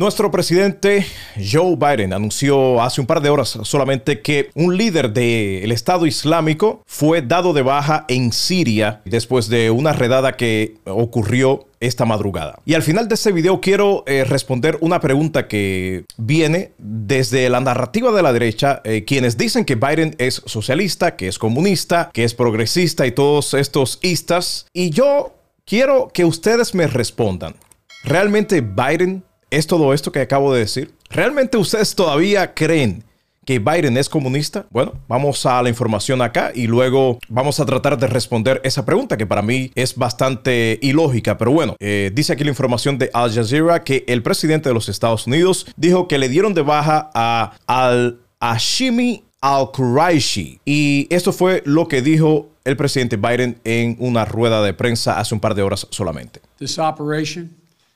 Nuestro presidente Joe Biden anunció hace un par de horas solamente que un líder del Estado Islámico fue dado de baja en Siria después de una redada que ocurrió esta madrugada. Y al final de este video quiero eh, responder una pregunta que viene desde la narrativa de la derecha, eh, quienes dicen que Biden es socialista, que es comunista, que es progresista y todos estos istas. Y yo quiero que ustedes me respondan. ¿Realmente Biden es todo esto que acabo de decir? ¿Realmente ustedes todavía creen que Biden es comunista? Bueno, vamos a la información acá y luego vamos a tratar de responder esa pregunta que para mí es bastante ilógica, pero bueno, eh, dice aquí la información de Al Jazeera que el presidente de los Estados Unidos dijo que le dieron de baja a Al-Hashimi al-Quraishi. Y esto fue lo que dijo el presidente Biden en una rueda de prensa hace un par de horas solamente. This operation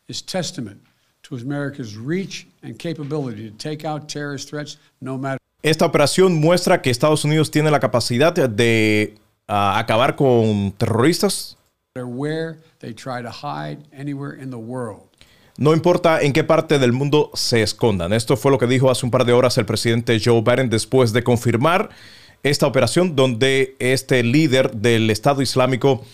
is testament to America's reach and capability to take out terrorist threats no matter. Esta operación muestra que Estados Unidos tiene la capacidad de uh, acabar con terroristas. Where they try to hide anywhere in the world. No importa en qué parte del mundo se escondan. Esto fue lo que dijo hace un par de horas el presidente Joe Biden después de confirmar esta operación donde este líder del Estado Islámico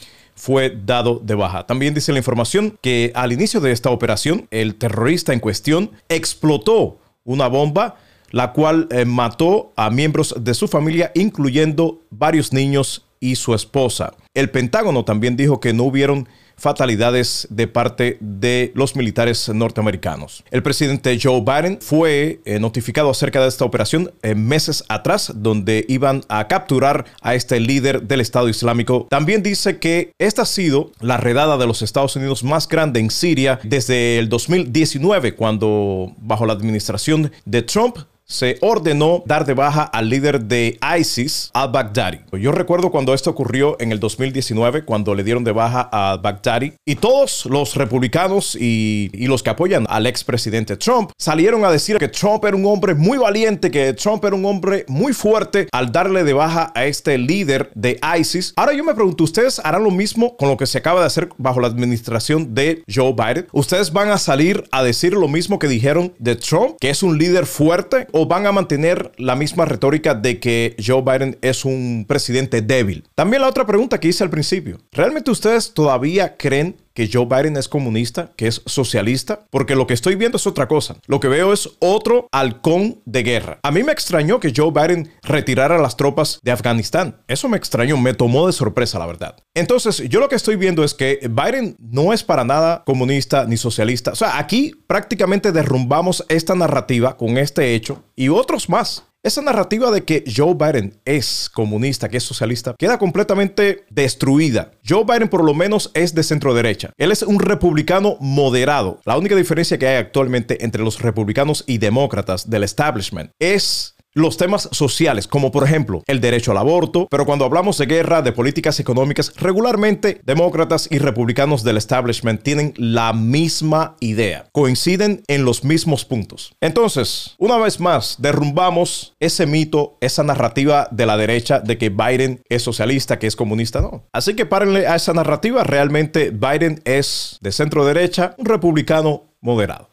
fue dado de baja. También dice la información que al inicio de esta operación, el terrorista en cuestión explotó una bomba, la cual eh, mató a miembros de su familia, incluyendo varios niños y su esposa. El Pentágono también dijo que no hubieron fatalidades de parte de los militares norteamericanos. El presidente Joe Biden fue eh, notificado acerca de esta operación eh, meses atrás, donde iban a capturar a este líder del Estado Islámico. También dice que esta ha sido la redada de los Estados Unidos más grande en Siria desde el 2019, cuando bajo la administración de Trump se ordenó dar de baja al líder de ISIS, al-Baghdadi. Yo recuerdo cuando esto ocurrió en el 2019, cuando le dieron de baja al-Baghdadi, y todos los republicanos y, los que apoyan al expresidente Trump salieron a decir que Trump era un hombre muy valiente, que Trump era un hombre muy fuerte al darle de baja a este líder de ISIS. Ahora yo me pregunto, ¿ustedes harán lo mismo con lo que se acaba de hacer bajo la administración de Joe Biden? ¿Ustedes van a salir a decir lo mismo que dijeron de Trump, que es un líder fuerte? Van a mantener la misma retórica de que Joe Biden es un presidente débil? También la otra pregunta que hice al principio. ¿Realmente ustedes todavía creen que Joe Biden es comunista, que es socialista, porque lo que estoy viendo es otra cosa. Lo que veo es otro halcón de guerra. A mí me extrañó que Joe Biden retirara las tropas de Afganistán. Eso me extrañó, me tomó de sorpresa, la verdad. Entonces, yo lo que estoy viendo es que Biden no es para nada comunista ni socialista. O sea, aquí prácticamente derrumbamos esta narrativa con este hecho y otros más. Esa narrativa de que Joe Biden es comunista, que es socialista, queda completamente destruida. Joe Biden por lo menos es de centro derecha. Él es un republicano moderado. La única diferencia que hay actualmente entre los republicanos y demócratas del establishment es los temas sociales, como por ejemplo el derecho al aborto, pero cuando hablamos de guerra, de políticas económicas, regularmente demócratas y republicanos del establishment tienen la misma idea, coinciden en los mismos puntos. Entonces, una vez más, derrumbamos ese mito, esa narrativa de la derecha de que Biden es socialista, que es comunista, no. Así que párenle a esa narrativa, realmente Biden es de centro derecha, un republicano moderado.